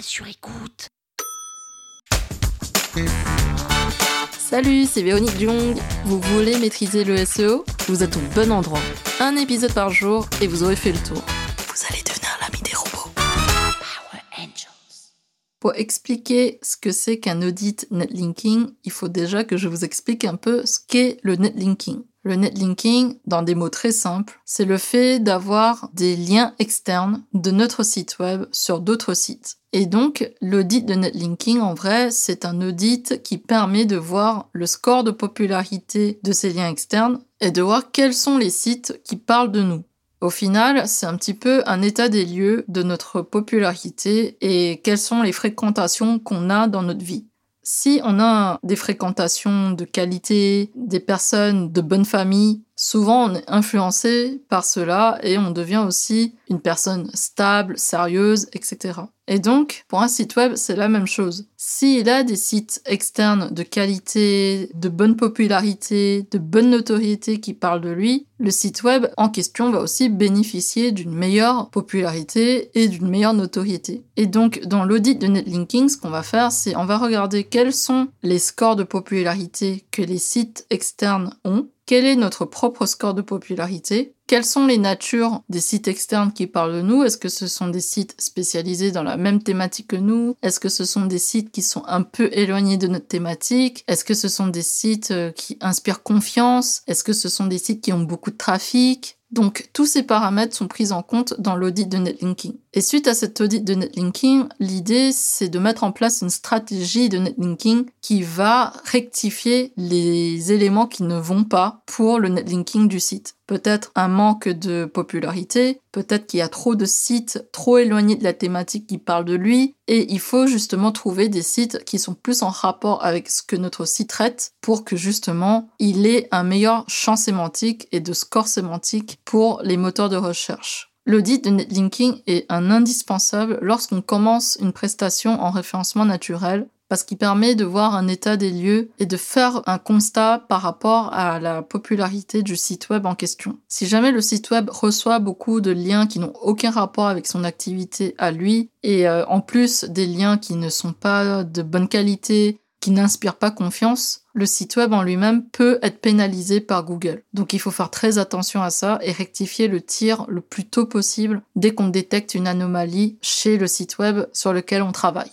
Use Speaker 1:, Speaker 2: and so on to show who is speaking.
Speaker 1: sur écoute.
Speaker 2: Salut, c'est Véronique Jung. Vous voulez maîtriser le SEO Vous êtes au bon endroit. Un épisode par jour et vous aurez fait le tour. Vous allez devenir l'ami des robots.
Speaker 1: Power Angels.
Speaker 2: Pour expliquer ce que c'est qu'un audit netlinking, il faut déjà que je vous explique un peu ce qu'est le netlinking. Le netlinking, dans des mots très simples, c'est le fait d'avoir des liens externes de notre site web sur d'autres sites. Et donc, l'audit de netlinking, en vrai, c'est un audit qui permet de voir le score de popularité de ces liens externes et de voir quels sont les sites qui parlent de nous. Au final, c'est un petit peu un état des lieux de notre popularité et quelles sont les fréquentations qu'on a dans notre vie. Si on a des fréquentations de qualité, des personnes de bonne famille, souvent on est influencé par cela et on devient aussi une personne stable, sérieuse, etc. Et donc, pour un site web, c'est la même chose. S'il a des sites externes de qualité, de bonne popularité, de bonne notoriété qui parlent de lui, le site web en question va aussi bénéficier d'une meilleure popularité et d'une meilleure notoriété. Et donc, dans l'audit de netlinking, ce qu'on va faire, c'est on va regarder quels sont les scores de popularité que les sites externes ont quel est notre propre score de popularité? Quelles sont les natures des sites externes qui parlent de nous? Est-ce que ce sont des sites spécialisés dans la même thématique que nous? Est-ce que ce sont des sites qui sont un peu éloignés de notre thématique? Est-ce que ce sont des sites euh, qui inspirent confiance? Est-ce que ce sont des sites qui ont beaucoup de trafic? Donc tous ces paramètres sont pris en compte dans l'audit de netlinking. Et suite à cet audit de netlinking, l'idée c'est de mettre en place une stratégie de netlinking qui va rectifier les éléments qui ne vont pas pour le netlinking du site. Peut-être un manque de popularité, peut-être qu'il y a trop de sites trop éloignés de la thématique qui parlent de lui, et il faut justement trouver des sites qui sont plus en rapport avec ce que notre site traite pour que justement il ait un meilleur champ sémantique et de score sémantique pour les moteurs de recherche. L'audit de netlinking est un indispensable lorsqu'on commence une prestation en référencement naturel parce qu'il permet de voir un état des lieux et de faire un constat par rapport à la popularité du site web en question. Si jamais le site web reçoit beaucoup de liens qui n'ont aucun rapport avec son activité à lui et euh, en plus des liens qui ne sont pas de bonne qualité, qui n'inspirent pas confiance, le site web en lui-même peut être pénalisé par Google. Donc il faut faire très attention à ça et rectifier le tir le plus tôt possible dès qu'on détecte une anomalie chez le site web sur lequel on travaille.